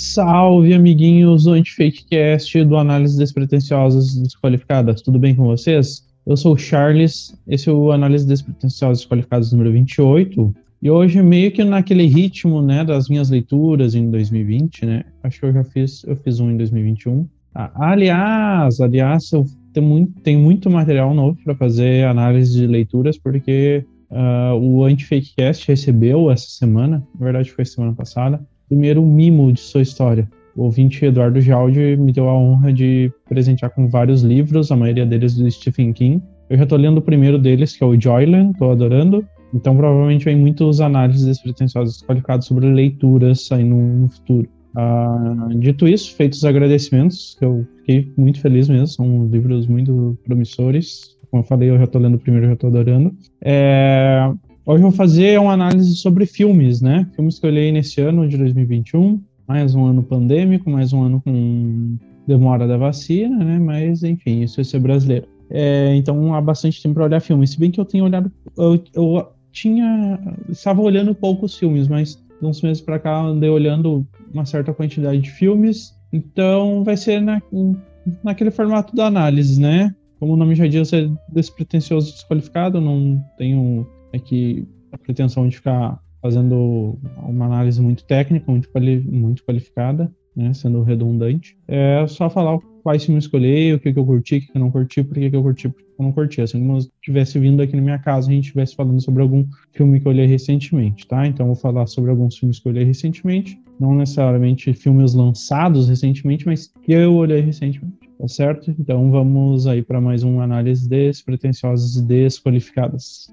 Salve, amiguinhos do Antifakecast do Análise Despretensiosas Desqualificadas. Tudo bem com vocês? Eu sou o Charles, esse é o Análise Despretensiosas Desqualificadas número 28. E hoje, meio que naquele ritmo, né, das minhas leituras em 2020, né? Acho que eu já fiz, eu fiz um em 2021. Ah, aliás, aliás, eu tenho muito, tenho muito material novo para fazer análise de leituras, porque uh, o Antifakecast recebeu essa semana, na verdade foi semana passada, primeiro mimo de sua história. O ouvinte Eduardo Jaldi me deu a honra de presentear com vários livros, a maioria deles do Stephen King. Eu já estou lendo o primeiro deles, que é o Joyland, estou adorando. Então, provavelmente, vem muitos análises despretensiosas qualificadas sobre leituras saindo no futuro. Ah, dito isso, feitos os agradecimentos, que eu fiquei muito feliz mesmo, são livros muito promissores. Como eu falei, eu já estou lendo o primeiro, já estou adorando. É, Hoje eu vou fazer uma análise sobre filmes, né? Filmes que eu olhei nesse ano de 2021. Mais um ano pandêmico, mais um ano com demora da vacina, né? Mas, enfim, isso é ser brasileiro. É, então há bastante tempo para olhar filmes. Se bem que eu tenho olhado. Eu, eu tinha. Estava olhando poucos filmes, mas uns meses para cá andei olhando uma certa quantidade de filmes. Então vai ser na, naquele formato da análise, né? Como o nome já diz, é despretensioso desqualificado, não tenho é que a pretensão de ficar fazendo uma análise muito técnica, muito, quali muito qualificada, né, sendo redundante, é só falar quais filmes escolhi, o que, que eu curti, o que, que eu não curti, por que, que eu curti, por que eu não curti. Assim como eu estivesse vindo aqui na minha casa a gente estivesse falando sobre algum filme que eu olhei recentemente, tá? Então eu vou falar sobre alguns filmes que eu olhei recentemente, não necessariamente filmes lançados recentemente, mas que eu olhei recentemente, tá certo? Então vamos aí para mais uma análise despretensiosas e desqualificadas.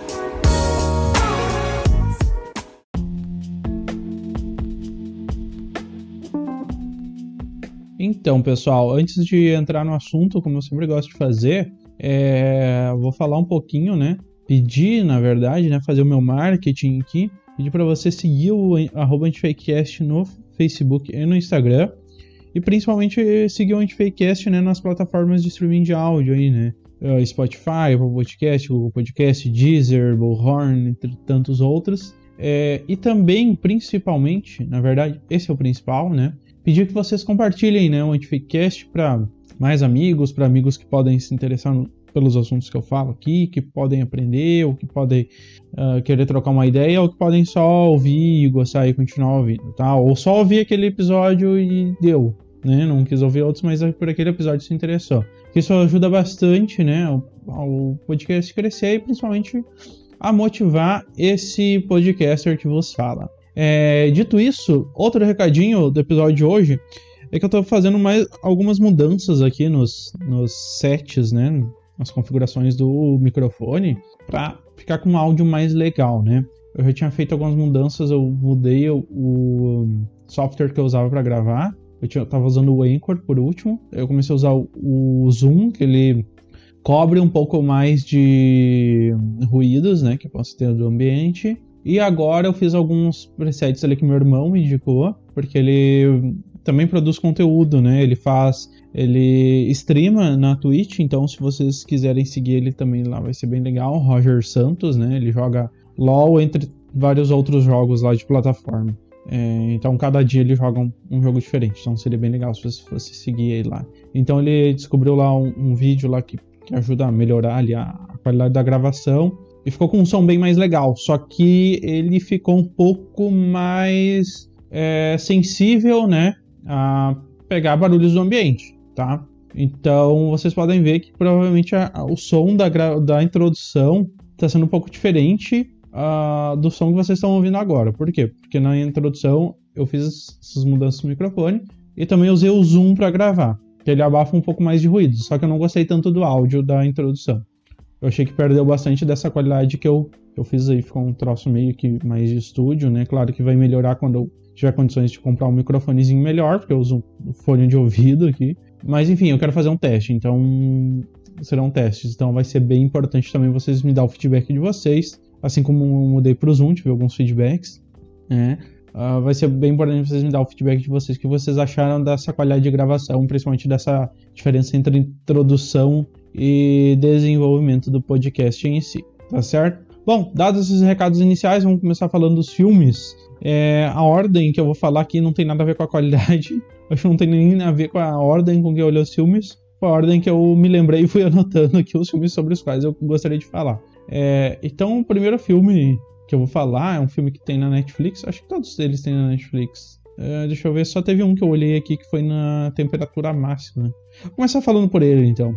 Então, pessoal, antes de entrar no assunto, como eu sempre gosto de fazer, é, vou falar um pouquinho, né? Pedir, na verdade, né? Fazer o meu marketing aqui. Pedir para você seguir o arroba Antifakecast no Facebook e no Instagram. E principalmente seguir o Antifakecast né, nas plataformas de streaming de áudio aí, né? Uh, Spotify, Apple Podcast, Google Podcast, Deezer, Bullhorn, entre tantos outros. É, e também, principalmente, na verdade, esse é o principal, né? Pedir que vocês compartilhem né, o Antificast para mais amigos, para amigos que podem se interessar no, pelos assuntos que eu falo aqui, que podem aprender, ou que podem uh, querer trocar uma ideia, ou que podem só ouvir e gostar e continuar ouvindo, tá? Ou só ouvir aquele episódio e deu, né? Não quis ouvir outros, mas por aquele episódio se interessou. Isso ajuda bastante, né, ao podcast crescer e principalmente a motivar esse podcaster que vos fala. É, dito isso, outro recadinho do episódio de hoje é que eu tô fazendo mais algumas mudanças aqui nos, nos sets, né? Nas configurações do microfone para ficar com um áudio mais legal, né? Eu já tinha feito algumas mudanças, eu mudei o, o software que eu usava para gravar. Eu, tinha, eu tava usando o Anchor por último. Eu comecei a usar o, o Zoom, que ele cobre um pouco mais de ruídos, né? Que eu posso ter do ambiente. E agora eu fiz alguns presets ali que meu irmão me indicou, porque ele também produz conteúdo, né? Ele faz, ele streama na Twitch, então se vocês quiserem seguir ele também lá vai ser bem legal. Roger Santos, né? Ele joga LoL entre vários outros jogos lá de plataforma. É, então cada dia ele joga um, um, jogo diferente, então seria bem legal se você fosse seguir ele lá. Então ele descobriu lá um, um vídeo lá que, que ajuda a melhorar ali a, a qualidade da gravação e ficou com um som bem mais legal. Só que ele ficou um pouco mais é, sensível, né? A pegar barulhos do ambiente, tá? Então vocês podem ver que provavelmente a, a, o som da, da introdução está sendo um pouco diferente uh, do som que vocês estão ouvindo agora. Por quê? Porque na introdução eu fiz essas mudanças no microfone e também usei o zoom para gravar, que ele abafa um pouco mais de ruído. Só que eu não gostei tanto do áudio da introdução eu achei que perdeu bastante dessa qualidade que eu, eu fiz aí. Ficou um troço meio que mais de estúdio, né? Claro que vai melhorar quando eu tiver condições de comprar um microfonezinho melhor, porque eu uso um fone de ouvido aqui. Mas enfim, eu quero fazer um teste, então serão testes. Então vai ser bem importante também vocês me dar o feedback de vocês, assim como eu mudei para o Zoom, tive alguns feedbacks. Né? Uh, vai ser bem importante vocês me dar o feedback de vocês, o que vocês acharam dessa qualidade de gravação, principalmente dessa diferença entre introdução e desenvolvimento do podcast em si, tá certo? Bom, dados esses recados iniciais, vamos começar falando dos filmes. É, a ordem que eu vou falar aqui não tem nada a ver com a qualidade, acho que não tem nem a ver com a ordem com que eu olhei os filmes, foi a ordem que eu me lembrei e fui anotando aqui os filmes sobre os quais eu gostaria de falar. É, então, o primeiro filme que eu vou falar é um filme que tem na Netflix, acho que todos eles têm na Netflix. É, deixa eu ver, só teve um que eu olhei aqui que foi na temperatura máxima. Vou começar falando por ele então,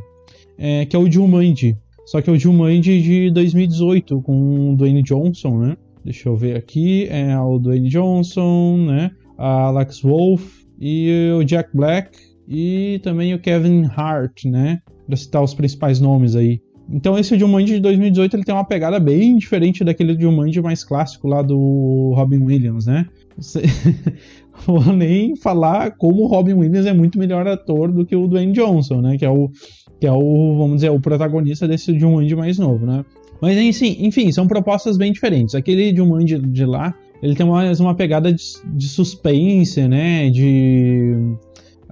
é, que é o Jumanji. Só que é o Jumanji de 2018 com o Dwayne Johnson, né? Deixa eu ver aqui, é o Dwayne Johnson, né? A Alex Wolff e o Jack Black e também o Kevin Hart, né? Pra citar os principais nomes aí. Então esse Jumanji de 2018 ele tem uma pegada bem diferente daquele Jumanji mais clássico lá do Robin Williams, né? Vou nem falar como o Robin Williams é muito melhor ator do que o Dwayne Johnson, né? Que é o, que é o vamos dizer, o protagonista desse Jumanji mais novo, né? Mas enfim, enfim, são propostas bem diferentes. Aquele Jumanji de lá, ele tem mais uma pegada de, de suspense, né? De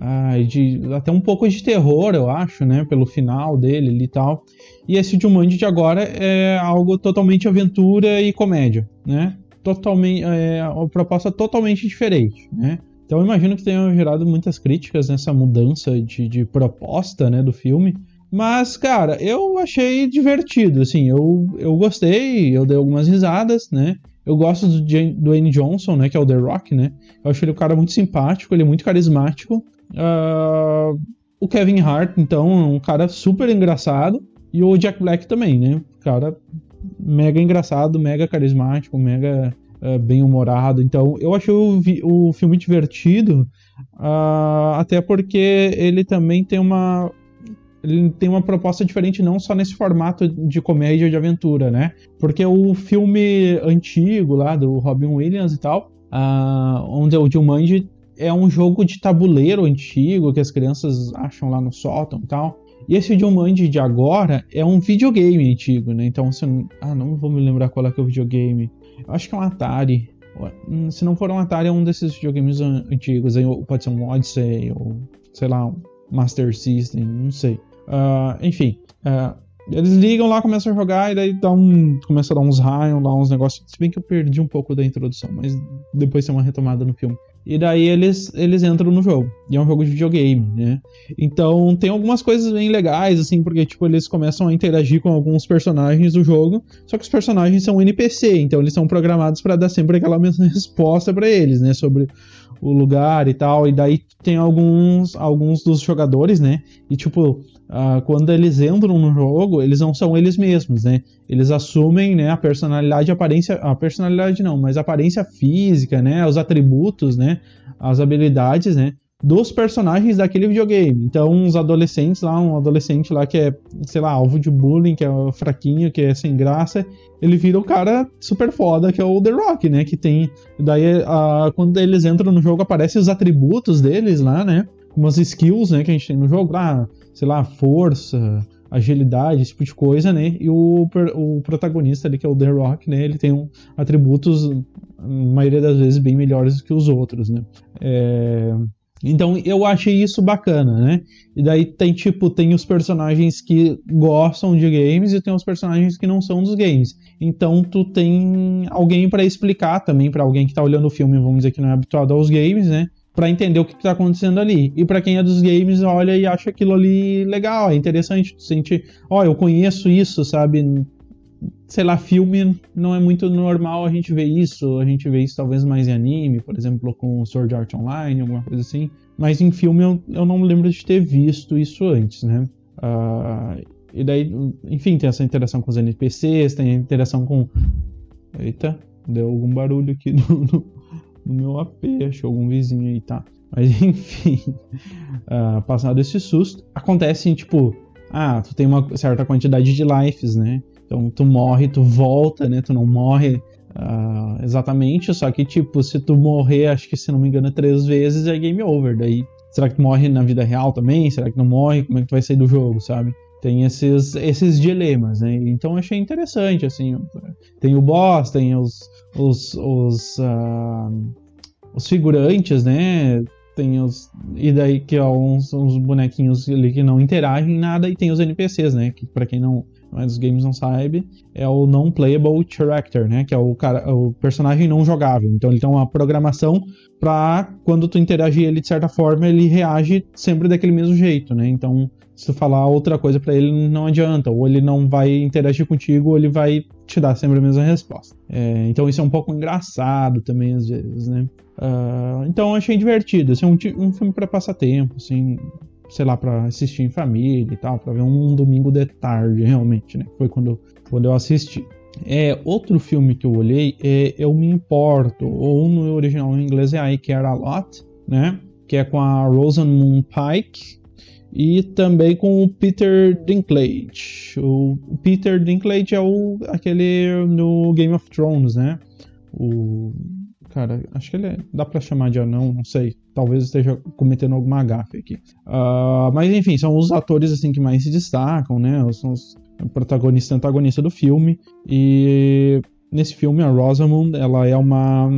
ah, de até um pouco de terror, eu acho, né, pelo final dele e tal. E esse Jumanji de agora é algo totalmente aventura e comédia, né? Totalmente, é uma proposta totalmente diferente, né? Então eu imagino que tenha gerado muitas críticas nessa mudança de, de proposta, né, do filme. Mas, cara, eu achei divertido, assim, eu, eu gostei, eu dei algumas risadas, né? Eu gosto do Dwayne Johnson, né, que é o The Rock, né? Eu acho ele um cara muito simpático, ele é muito carismático. Uh, o Kevin Hart, então, é um cara super engraçado. E o Jack Black também, né? Cara mega engraçado, mega carismático, mega uh, bem-humorado. Então, eu achei o, o filme divertido, uh, até porque ele também tem uma. Ele tem uma proposta diferente, não só nesse formato de comédia de aventura, né? Porque o filme antigo lá do Robin Williams e tal, uh, onde o Jumanji é um jogo de tabuleiro antigo que as crianças acham lá no sótão e tal. E esse Jumanji de agora é um videogame antigo, né? Então você não. Ah, não vou me lembrar qual é que é o videogame. Eu acho que é um Atari. Hum, se não for um Atari, é um desses videogames antigos. Pode ser um Odyssey ou, sei lá, um Master System, não sei. Uh, enfim. Uh, eles ligam lá, começam a jogar e daí dá um, começa a dar uns raios lá, uns negócios. Se bem que eu perdi um pouco da introdução, mas depois tem uma retomada no filme. E daí eles, eles entram no jogo. E é um jogo de videogame, né? Então tem algumas coisas bem legais, assim, porque, tipo, eles começam a interagir com alguns personagens do jogo. Só que os personagens são NPC, então eles são programados para dar sempre aquela mesma resposta para eles, né? Sobre o lugar e tal. E daí tem alguns, alguns dos jogadores, né? E, tipo, Uh, quando eles entram no jogo, eles não são eles mesmos, né? Eles assumem, né, a personalidade, a aparência, a personalidade não, mas a aparência física, né, os atributos, né, as habilidades, né, dos personagens daquele videogame. Então, uns adolescentes lá, um adolescente lá que é, sei lá, alvo de bullying, que é fraquinho, que é sem graça, ele vira o cara super foda, que é o The Rock, né? Que tem. Daí, uh, quando eles entram no jogo, aparecem os atributos deles lá, né? Umas skills, né, que a gente tem no jogo. Ah, sei lá, força, agilidade, esse tipo de coisa, né? E o, o protagonista ali, que é o The Rock, né? Ele tem um, atributos, na maioria das vezes, bem melhores que os outros, né? É... Então eu achei isso bacana, né? E daí tem tipo, tem os personagens que gostam de games e tem os personagens que não são dos games. Então tu tem alguém para explicar também para alguém que tá olhando o filme, vamos dizer que não é habituado aos games, né? Para entender o que está acontecendo ali. E para quem é dos games, olha e acha aquilo ali legal, é interessante, sente, ó, oh, eu conheço isso, sabe? Sei lá, filme não é muito normal a gente ver isso, a gente vê isso talvez mais em anime, por exemplo, com Sword Art Online, alguma coisa assim. Mas em filme eu, eu não lembro de ter visto isso antes, né? Uh, e daí, enfim, tem essa interação com os NPCs, tem a interação com. Eita, deu algum barulho aqui no, no no meu AP, achou algum vizinho aí, tá? Mas enfim, uh, passado esse susto, acontece tipo, ah, tu tem uma certa quantidade de lives, né? Então tu morre, tu volta, né? Tu não morre uh, exatamente, só que, tipo, se tu morrer, acho que se não me engano, três vezes é game over. Daí, será que tu morre na vida real também? Será que não morre? Como é que tu vai sair do jogo, sabe? Tem esses, esses dilemas, né? Então achei interessante, assim. Tem o boss, tem os, os, os, uh, os figurantes, né? Tem os. E daí que ó, uns, uns bonequinhos ali que não interagem nada, e tem os NPCs, né? Que para quem não, mas os games não sabe, é o non-playable character, né? Que é o, cara, o personagem não jogável. Então ele tem uma programação para quando tu interagir ele de certa forma, ele reage sempre daquele mesmo jeito, né? Então, se tu falar outra coisa para ele, não adianta. Ou ele não vai interagir contigo, ou ele vai te dar sempre a mesma resposta. É, então isso é um pouco engraçado também às vezes, né? Uh, então achei divertido. Assim, um, um filme para passar tempo, assim sei lá, para assistir em família e tal, para ver um domingo de tarde, realmente, né? Foi quando, quando eu assisti. É, outro filme que eu olhei é Eu Me Importo, ou no original em inglês é I Care A Lot, né? Que é com a Rosamund Pike e também com o Peter Dinklage. O Peter Dinklage é o, aquele no Game of Thrones, né? O cara, acho que ele é, dá para chamar de anão, não sei. Talvez esteja cometendo alguma gafe aqui. Uh, mas enfim, são os atores assim que mais se destacam, né? São os protagonistas e antagonistas do filme. E nesse filme a Rosamund, ela é uma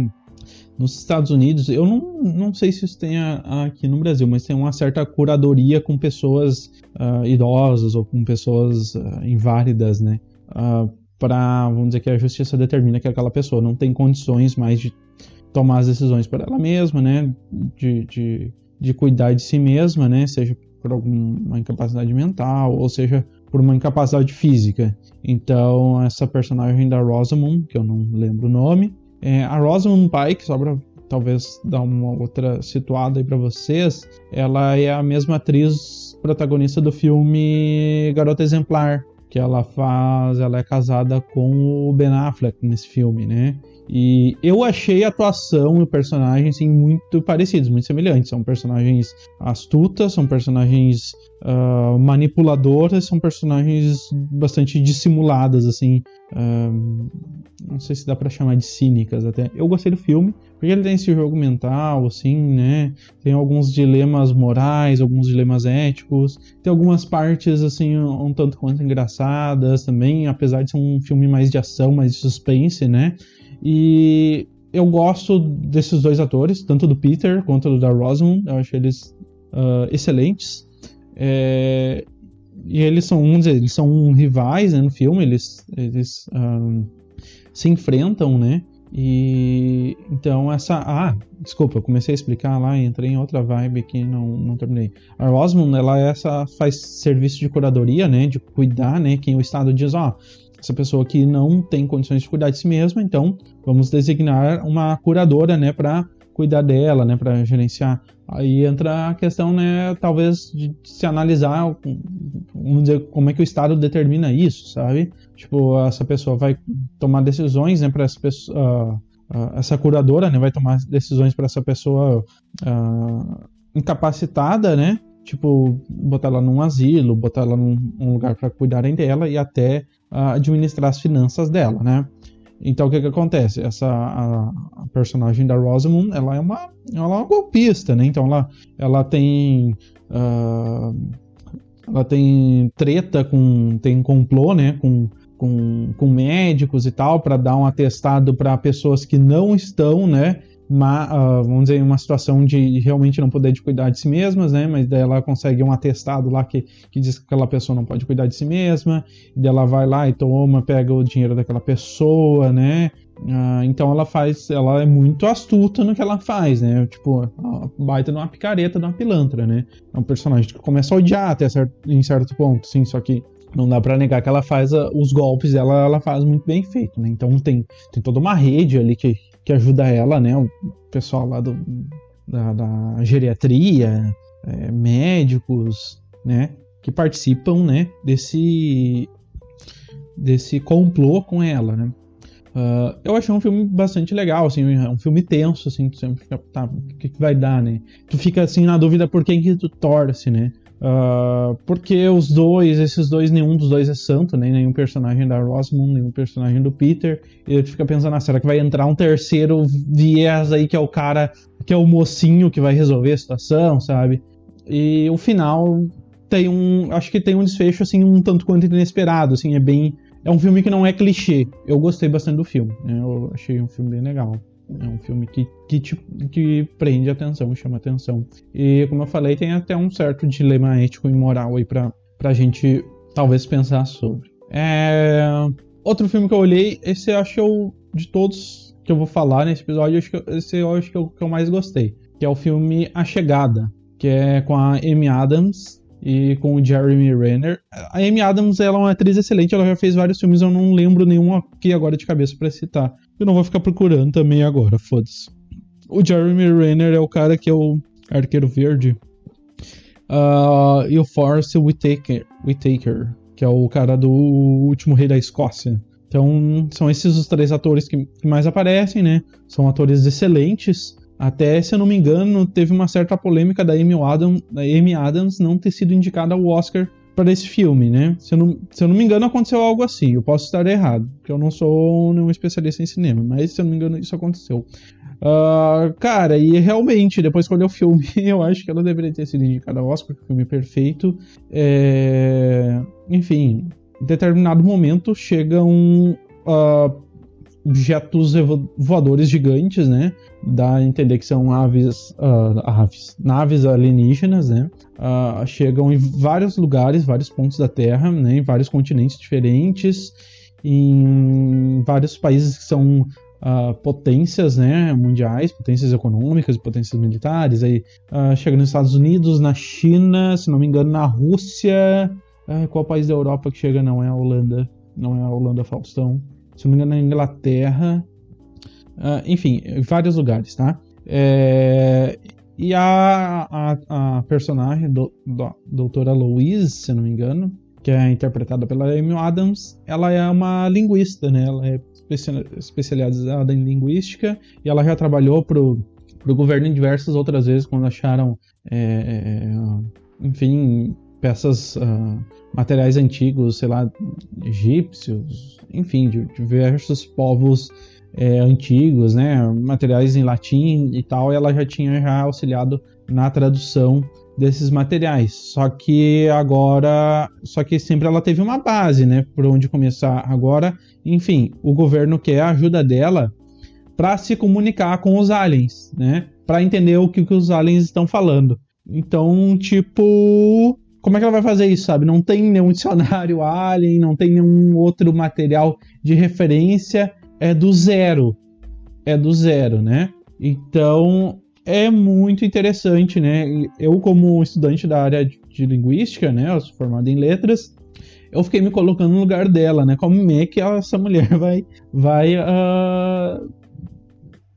nos Estados Unidos, eu não, não sei se isso tem a, a aqui no Brasil, mas tem uma certa curadoria com pessoas uh, idosas ou com pessoas uh, inválidas, né? Uh, para, vamos dizer que a justiça determina que aquela pessoa não tem condições mais de tomar as decisões por ela mesma, né? De, de, de cuidar de si mesma, né? Seja por alguma incapacidade mental, ou seja por uma incapacidade física. Então, essa personagem da Rosamund, que eu não lembro o nome, é a Rosamund Pike, só para talvez dar uma outra situada aí para vocês, ela é a mesma atriz protagonista do filme Garota Exemplar, que ela faz, ela é casada com o Ben Affleck nesse filme, né? E eu achei a atuação e o personagem assim, muito parecidos, muito semelhantes. São personagens astutas, são personagens uh, manipuladoras, são personagens bastante dissimuladas, assim. Uh, não sei se dá para chamar de cínicas até. Eu gostei do filme, porque ele tem esse jogo mental, assim, né? Tem alguns dilemas morais, alguns dilemas éticos. Tem algumas partes, assim, um, tanto quanto engraçadas também, apesar de ser um filme mais de ação, mais de suspense, né? E eu gosto desses dois atores, tanto do Peter quanto do da Rosamund. Eu acho eles uh, excelentes. É, e eles são, dizer, eles são rivais né, no filme, eles, eles uh, se enfrentam, né? E então essa. Ah, desculpa, eu comecei a explicar lá entrei em outra vibe aqui não, não terminei. A Rosamund, ela é essa faz serviço de curadoria, né? De cuidar, né? Quem o Estado diz, ó, essa pessoa aqui não tem condições de cuidar de si mesma, então vamos designar uma curadora, né, para cuidar dela, né, para gerenciar. Aí entra a questão, né, talvez de se analisar, vamos dizer, como é que o Estado determina isso, sabe? Tipo, essa pessoa vai tomar decisões, né, para essa pessoa, uh, uh, essa curadora, né, vai tomar decisões para essa pessoa uh, incapacitada, né? Tipo, botar ela num asilo, botar ela num, num lugar para cuidarem dela e até administrar as finanças dela, né? Então o que que acontece? Essa a, a personagem da Rosamund, ela é uma ela é uma golpista, né? Então ela ela tem uh, ela tem treta com tem complô, né? Com com, com médicos e tal para dar um atestado para pessoas que não estão, né? Uma, uh, vamos dizer, uma situação de realmente não poder de cuidar de si mesmas, né? Mas daí ela consegue um atestado lá que, que diz que aquela pessoa não pode cuidar de si mesma, e daí ela vai lá e toma, pega o dinheiro daquela pessoa, né? Uh, então ela faz, ela é muito astuta no que ela faz, né? Tipo, baita numa picareta, de uma pilantra, né? É um personagem que começa a odiar até certo, em certo ponto, sim, só que não dá para negar que ela faz uh, os golpes dela, ela faz muito bem feito, né? Então tem, tem toda uma rede ali que, que ajuda ela, né? O pessoal lá do, da, da geriatria, é, médicos, né? Que participam, né? Desse, desse complô com ela, né? Uh, eu achei um filme bastante legal, assim, é um filme tenso, assim, tu sempre fica, tá, o que, que vai dar, né? Tu fica, assim, na dúvida por quem que tu torce, né? Uh, porque os dois, esses dois, nenhum dos dois é santo, nem nenhum personagem da Rosamund, nenhum personagem do Peter. E ele fica pensando, ah, será que vai entrar um terceiro viés aí que é o cara, que é o mocinho que vai resolver a situação, sabe? E o final tem um, acho que tem um desfecho assim um tanto quanto inesperado, assim, é bem, é um filme que não é clichê. Eu gostei bastante do filme, né? Eu achei um filme bem legal. É um filme que, que, te, que prende atenção, chama atenção. E, como eu falei, tem até um certo dilema ético e moral aí pra, pra gente talvez pensar sobre. É... Outro filme que eu olhei, esse eu acho que eu, de todos que eu vou falar nesse episódio, acho que, esse eu acho que eu, que eu mais gostei. Que é o filme A Chegada, que é com a Amy Adams e com o Jeremy Renner. A Amy Adams ela é uma atriz excelente, ela já fez vários filmes, eu não lembro nenhum aqui agora de cabeça para citar. Eu não vou ficar procurando também agora, foda-se. O Jeremy Renner é o cara que é o arqueiro verde. Uh, e o Force Whitaker, Whitaker, que é o cara do último rei da Escócia. Então, são esses os três atores que, mais aparecem, né? São atores excelentes. Até, se eu não me engano, teve uma certa polêmica da Amy Adams, da Amy Adams não ter sido indicada ao Oscar para esse filme, né? Se eu, não, se eu não me engano, aconteceu algo assim. Eu posso estar errado, porque eu não sou nenhum especialista em cinema, mas se eu não me engano, isso aconteceu. Uh, cara, e realmente, depois que eu filme, eu acho que ela deveria ter sido indicada ao Oscar, porque o filme é perfeito. É... Enfim, em determinado momento chega um. Uh, objetos voadores gigantes, né? Dá a entender que são aves, uh, aves naves alienígenas, né? Uh, chegam em vários lugares, vários pontos da Terra, né? Em vários continentes diferentes, em vários países que são uh, potências, né? Mundiais, potências econômicas potências militares. Aí chega nos Estados Unidos, na China, se não me engano, na Rússia. qual país da Europa que chega? Não é a Holanda. Não é a Holanda Faustão se não me engano, na Inglaterra, uh, enfim, vários lugares, tá? É, e a, a, a personagem, do, do, doutora Louise, se não me engano, que é interpretada pela Amy Adams, ela é uma linguista, né? Ela é especializada em linguística e ela já trabalhou pro, pro governo em diversas outras vezes quando acharam, é, é enfim, peças, uh, materiais antigos, sei lá, egípcios, enfim, de diversos povos é, antigos, né, materiais em latim e tal, ela já tinha já auxiliado na tradução desses materiais. Só que agora, só que sempre ela teve uma base, né, por onde começar. Agora, enfim, o governo quer a ajuda dela para se comunicar com os aliens, né, para entender o que, que os aliens estão falando. Então, tipo, como é que ela vai fazer isso, sabe? Não tem nenhum dicionário Alien, não tem nenhum outro material de referência, é do zero. É do zero, né? Então é muito interessante, né? Eu, como estudante da área de linguística, né? Eu sou formado em letras, eu fiquei me colocando no lugar dela, né? Como é que essa mulher vai, vai uh,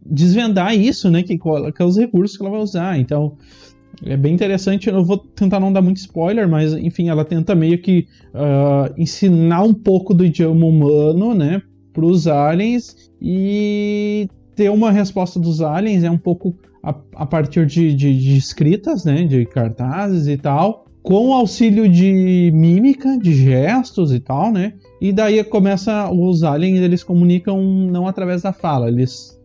desvendar isso, né? Que, que é os recursos que ela vai usar. Então, é bem interessante, eu vou tentar não dar muito spoiler, mas enfim, ela tenta meio que uh, ensinar um pouco do idioma humano, né, para os aliens e ter uma resposta dos aliens é um pouco a, a partir de, de, de, escritas, né, de cartazes e tal, com auxílio de mímica, de gestos e tal, né, e daí começa os aliens eles comunicam não através da fala, eles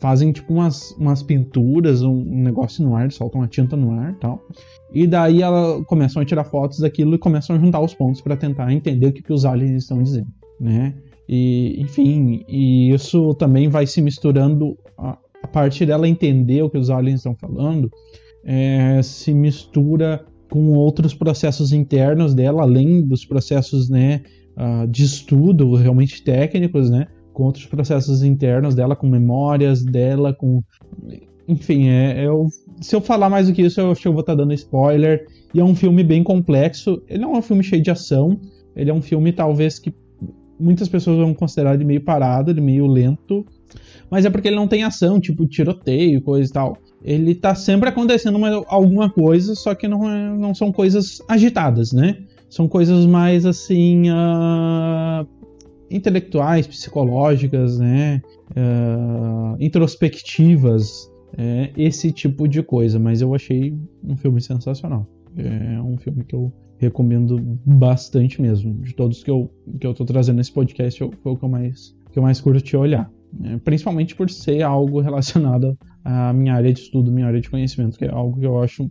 fazem tipo umas, umas pinturas, um, um negócio no ar, soltam uma tinta no ar tal. E daí ela começam a tirar fotos daquilo e começam a juntar os pontos para tentar entender o que, que os aliens estão dizendo, né? E, enfim, e isso também vai se misturando a, a parte dela entender o que os aliens estão falando, é, se mistura com outros processos internos dela, além dos processos, né, uh, de estudo realmente técnicos, né? Com outros processos internos dela, com memórias dela, com. Enfim, é, eu, se eu falar mais do que isso, eu acho que eu vou estar tá dando spoiler. E é um filme bem complexo. Ele não é um filme cheio de ação. Ele é um filme, talvez, que muitas pessoas vão considerar ele meio parado, ele meio lento. Mas é porque ele não tem ação, tipo tiroteio, coisa e tal. Ele tá sempre acontecendo uma, alguma coisa, só que não, é, não são coisas agitadas, né? São coisas mais assim. Uh, intelectuais, psicológicas, né, uh, introspectivas, é, esse tipo de coisa. Mas eu achei um filme sensacional. É um filme que eu recomendo bastante mesmo. De todos que eu, que eu tô trazendo nesse podcast, foi o que eu mais, que eu mais curti olhar. É, principalmente por ser algo relacionado à minha área de estudo, minha área de conhecimento, que é algo que eu acho.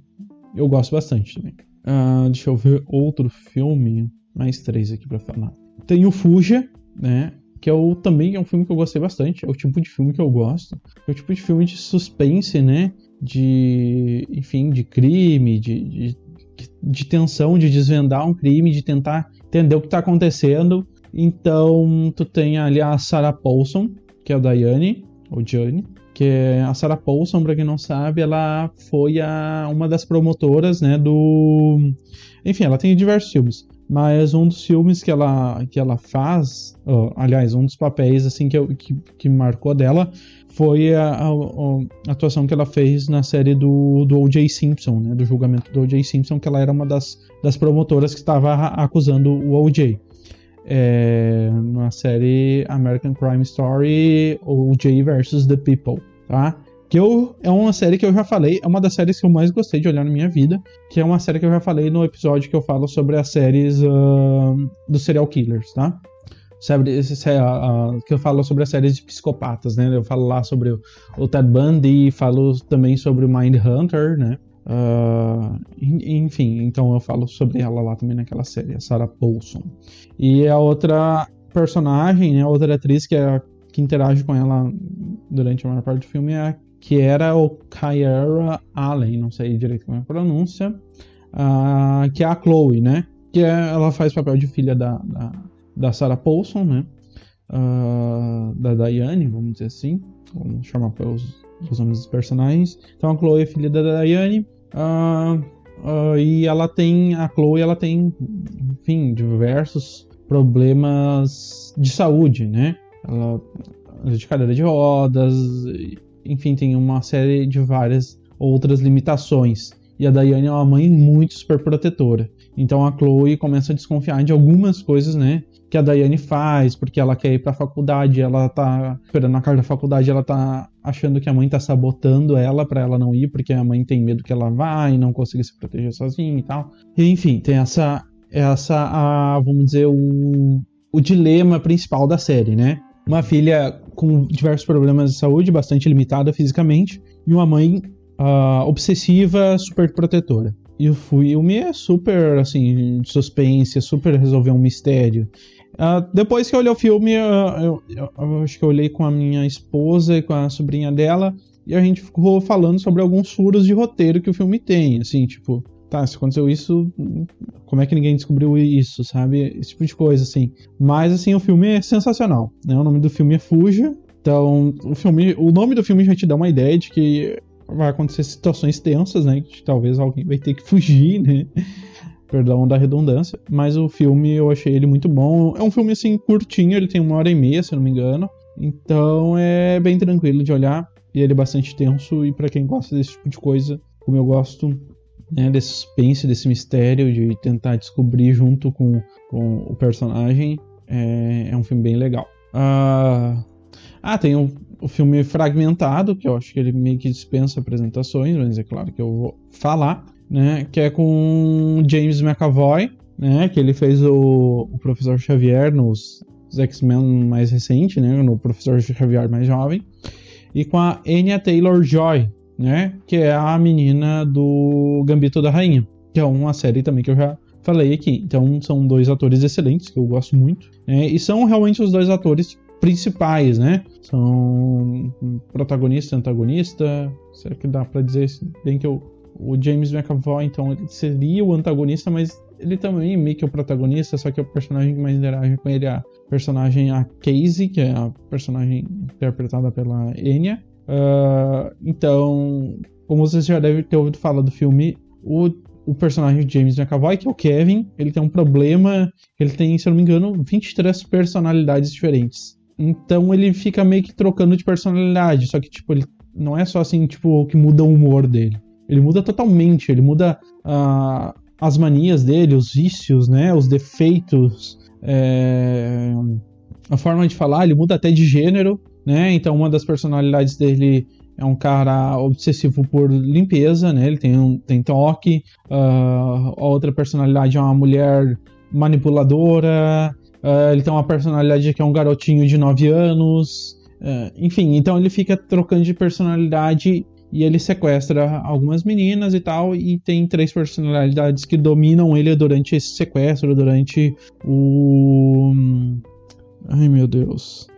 Eu gosto bastante também. Uh, deixa eu ver outro filme. Mais três aqui para falar. Tem o Fuja, né? Que é o, também é um filme que eu gostei bastante. É o tipo de filme que eu gosto. É o tipo de filme de suspense, né? De. Enfim, de crime, de, de, de tensão, de desvendar um crime, de tentar entender o que tá acontecendo. Então, tu tem ali a Sarah Paulson, que é a Diane, ou Jane, que é a Sarah Paulson, para quem não sabe, ela foi a, uma das promotoras, né, do... Enfim, ela tem diversos filmes, mas um dos filmes que ela, que ela faz, aliás, um dos papéis, assim, que, eu, que, que marcou dela foi a, a, a, atuação que ela fez na série do, do O.J. Simpson, né, do julgamento do O.J. Simpson, que ela era uma das, das promotoras que estava acusando o O.J é, na série American Crime Story, o Jay vs. The People, tá? Que eu, é uma série que eu já falei, é uma das séries que eu mais gostei de olhar na minha vida, que é uma série que eu já falei no episódio que eu falo sobre as séries uh, dos serial killers, tá? Sabe, que eu falo sobre as séries de psicopatas, né? Eu falo lá sobre o, o Ted Bundy, falo também sobre o Mind Hunter, né? Uh, enfim, então eu falo sobre ela lá também naquela série, a Sarah Paulson. E a outra personagem, né, a outra atriz que, é, que interage com ela durante a maior parte do filme é a, que era o Kyra Allen, não sei direito como é a pronúncia, uh, que é a Chloe, né? Que é, ela faz papel de filha da, da, da Sarah Paulson, né? Uh, da Diane, vamos dizer assim. Vamos chamar pelos os nomes dos personagens. Então a Chloe é filha da Diane. Uh, e ela tem. A Chloe ela tem, enfim, diversos problemas de saúde, né? Ela é de cadeira de rodas, enfim, tem uma série de várias outras limitações. E a Diane é uma mãe muito super protetora. Então a Chloe começa a desconfiar de algumas coisas, né? Que a Diane faz, porque ela quer ir pra faculdade, ela tá esperando a carta da faculdade, ela tá achando que a mãe tá sabotando ela para ela não ir, porque a mãe tem medo que ela vá e não consiga se proteger sozinha e tal. E, enfim, tem essa, essa a, vamos dizer, o, o dilema principal da série, né? Uma filha com diversos problemas de saúde, bastante limitada fisicamente, e uma mãe uh, obsessiva, super protetora. E o filme é super, assim, de suspense, super resolver um mistério. Uh, depois que eu olhei o filme, eu, eu, eu, acho que eu olhei com a minha esposa e com a sobrinha dela, e a gente ficou falando sobre alguns furos de roteiro que o filme tem, assim, tipo, tá, se aconteceu isso, como é que ninguém descobriu isso, sabe? Esse tipo de coisa, assim. Mas, assim, o filme é sensacional, né? O nome do filme é Fuja, então, o filme, o nome do filme já te dá uma ideia de que vai acontecer situações tensas, né? Que talvez alguém vai ter que fugir, né? Perdão da redundância. Mas o filme eu achei ele muito bom. É um filme assim curtinho, ele tem uma hora e meia, se não me engano. Então é bem tranquilo de olhar. E ele é bastante tenso. E para quem gosta desse tipo de coisa, como eu gosto, né, desse suspense, desse mistério, de tentar descobrir junto com, com o personagem, é, é um filme bem legal. Uh... Ah, tem um, o filme Fragmentado, que eu acho que ele meio que dispensa apresentações, mas é claro que eu vou falar né? Que é com James McAvoy, né? Que ele fez o, o Professor Xavier nos X-Men mais recente, né? No Professor Xavier mais jovem. E com a Anya Taylor-Joy, né? Que é a menina do Gambito da Rainha. Que é uma série também que eu já falei aqui. Então são dois atores excelentes, que eu gosto muito. Né? E são realmente os dois atores principais, né? São protagonista antagonista. Será que dá pra dizer bem que eu o James McAvoy, então, ele seria o antagonista, mas ele também é meio que o protagonista, só que o personagem que mais interage com ele é a personagem a Casey, que é a personagem interpretada pela Enya. Uh, então, como vocês já devem ter ouvido falar do filme, o, o personagem de James McAvoy, que é o Kevin, ele tem um problema, ele tem, se eu não me engano, 23 personalidades diferentes. Então ele fica meio que trocando de personalidade, só que tipo, ele não é só assim, tipo, que muda o humor dele. Ele muda totalmente, ele muda uh, as manias dele, os vícios, né, os defeitos, é, a forma de falar, ele muda até de gênero, né? Então uma das personalidades dele é um cara obsessivo por limpeza, né? Ele tem, um, tem toque. Uh, a outra personalidade é uma mulher manipuladora. Uh, ele tem uma personalidade que é um garotinho de 9 anos. Uh, enfim, então ele fica trocando de personalidade e ele sequestra algumas meninas e tal. E tem três personalidades que dominam ele durante esse sequestro, durante o. Ai meu Deus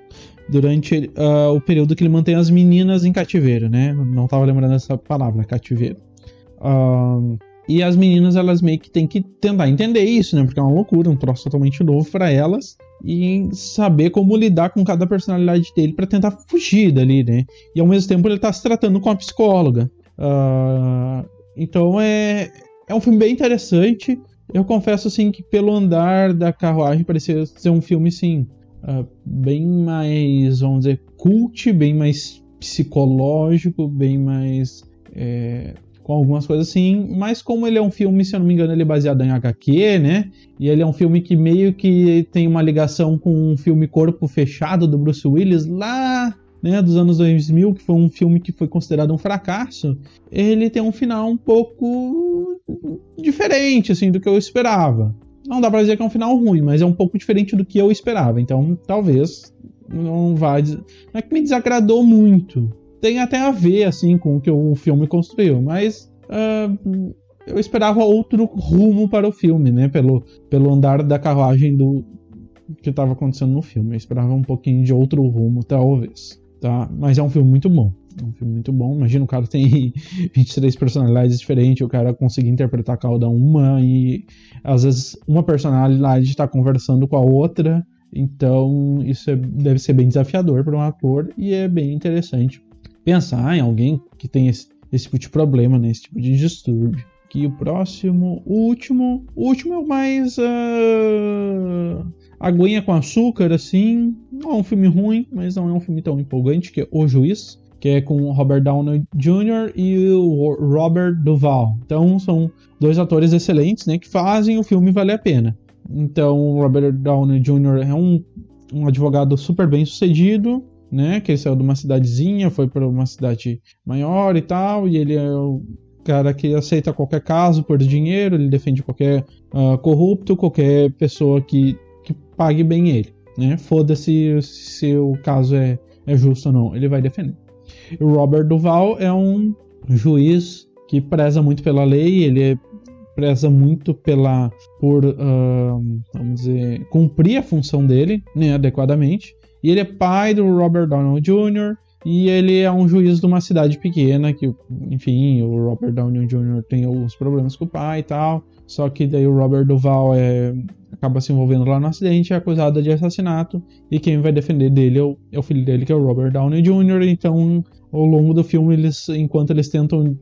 durante uh, o período que ele mantém as meninas em cativeiro, né? Não tava lembrando essa palavra, cativeiro. Uh, e as meninas, elas meio que têm que tentar entender isso, né? Porque é uma loucura, um troço totalmente novo para elas. E saber como lidar com cada personalidade dele para tentar fugir dali, né? E ao mesmo tempo ele tá se tratando com a psicóloga. Uh, então é, é um filme bem interessante. Eu confesso, assim, que pelo andar da carruagem parecia ser um filme, sim, uh, bem mais, vamos dizer, cult, bem mais psicológico, bem mais. É, com algumas coisas assim, mas como ele é um filme, se eu não me engano, ele é baseado em HQ, né? E ele é um filme que meio que tem uma ligação com um filme Corpo Fechado do Bruce Willis lá né, dos anos 2000, que foi um filme que foi considerado um fracasso, ele tem um final um pouco diferente, assim, do que eu esperava. Não dá pra dizer que é um final ruim, mas é um pouco diferente do que eu esperava. Então, talvez não vá. Não é que me desagradou muito. Tem até a ver, assim, com o que o filme construiu, mas. Uh, eu esperava outro rumo para o filme, né? Pelo, pelo andar da carruagem do que estava acontecendo no filme. Eu esperava um pouquinho de outro rumo, talvez. Tá? Mas é um filme muito bom. É um filme muito bom. Imagina o cara tem 23 personalidades diferentes, o cara conseguir interpretar cada uma e às vezes uma personalidade está conversando com a outra. Então isso é, deve ser bem desafiador para um ator e é bem interessante pensar em alguém que tem esse, esse tipo de problema, né, esse tipo de distúrbio. Que o próximo, o último, o último é o mais uh, aguinha com açúcar, assim. Não é um filme ruim, mas não é um filme tão empolgante, que é O Juiz que é com o Robert Downey Jr. e o Robert Duval. Então são dois atores excelentes, né, que fazem o filme valer a pena. Então o Robert Downey Jr. é um, um advogado super bem sucedido, né, que ele saiu de uma cidadezinha, foi para uma cidade maior e tal, e ele é o cara que aceita qualquer caso por dinheiro, ele defende qualquer uh, corrupto, qualquer pessoa que, que pague bem ele, né, foda-se se o caso é, é justo ou não, ele vai defender. O Robert Duval é um juiz que preza muito pela lei, ele preza muito pela por uh, vamos dizer cumprir a função dele né, adequadamente. E ele é pai do Robert Downey Jr. E ele é um juiz de uma cidade pequena que, enfim, o Robert Downey Jr. tem alguns problemas com o pai e tal. Só que daí o Robert Duval é, acaba se envolvendo lá no acidente, é acusado de assassinato, e quem vai defender dele é o, é o, filho dele, que é o Robert Downey Jr. Então, ao longo do filme, eles, enquanto eles tentam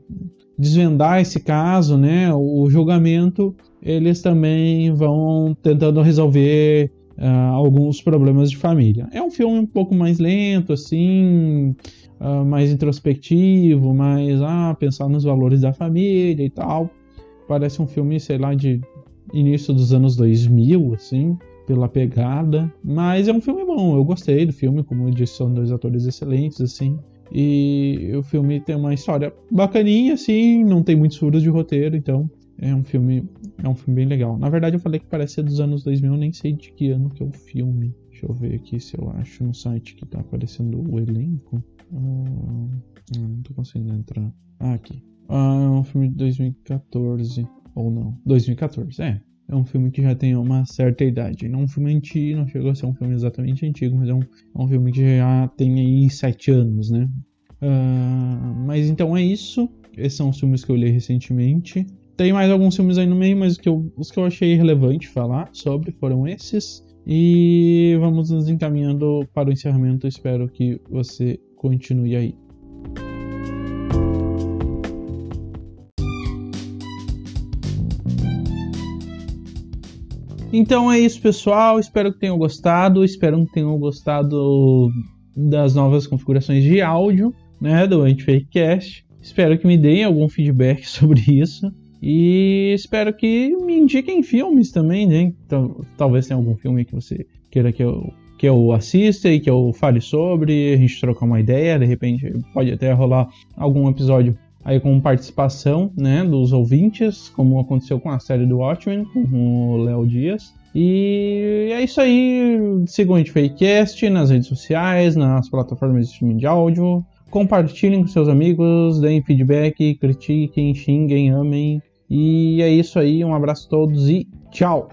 desvendar esse caso, né, o julgamento, eles também vão tentando resolver uh, alguns problemas de família. É um filme um pouco mais lento, assim, uh, mais introspectivo, mais ah, pensar nos valores da família e tal. Parece um filme, sei lá, de início dos anos 2000, assim, pela pegada. Mas é um filme bom, eu gostei do filme, como eu disse, são dois atores excelentes, assim. E o filme tem uma história bacaninha, assim, não tem muitos furos de roteiro, então é um filme é um filme bem legal. Na verdade, eu falei que parece ser dos anos 2000, eu nem sei de que ano que é o filme. Deixa eu ver aqui se eu acho no site que tá aparecendo o elenco. Ah, não tô conseguindo entrar. Ah, aqui. Ah, é um filme de 2014. Ou não. 2014, é. É um filme que já tem uma certa idade. Não é um filme antigo, não chegou a ser um filme exatamente antigo, mas é um, é um filme que já tem aí sete anos, né? Uh, mas então é isso. Esses são os filmes que eu li recentemente. Tem mais alguns filmes aí no meio, mas que eu, os que eu achei relevante falar sobre foram esses. E vamos nos encaminhando para o encerramento. Espero que você continue aí. Então é isso, pessoal. Espero que tenham gostado. Espero que tenham gostado das novas configurações de áudio, né, do Antifakecast. Espero que me deem algum feedback sobre isso. E espero que me indiquem filmes também, né? Então, talvez tenha algum filme que você queira que eu que eu assista e que eu fale sobre, a gente trocar uma ideia, de repente pode até rolar algum episódio aí com participação, né, dos ouvintes, como aconteceu com a série do Watchmen, com o Léo Dias. E é isso aí. Sigam gente Fakecast nas redes sociais, nas plataformas de streaming de áudio compartilhem com seus amigos, deem feedback, critiquem, xinguem, amem. E é isso aí, um abraço a todos e tchau!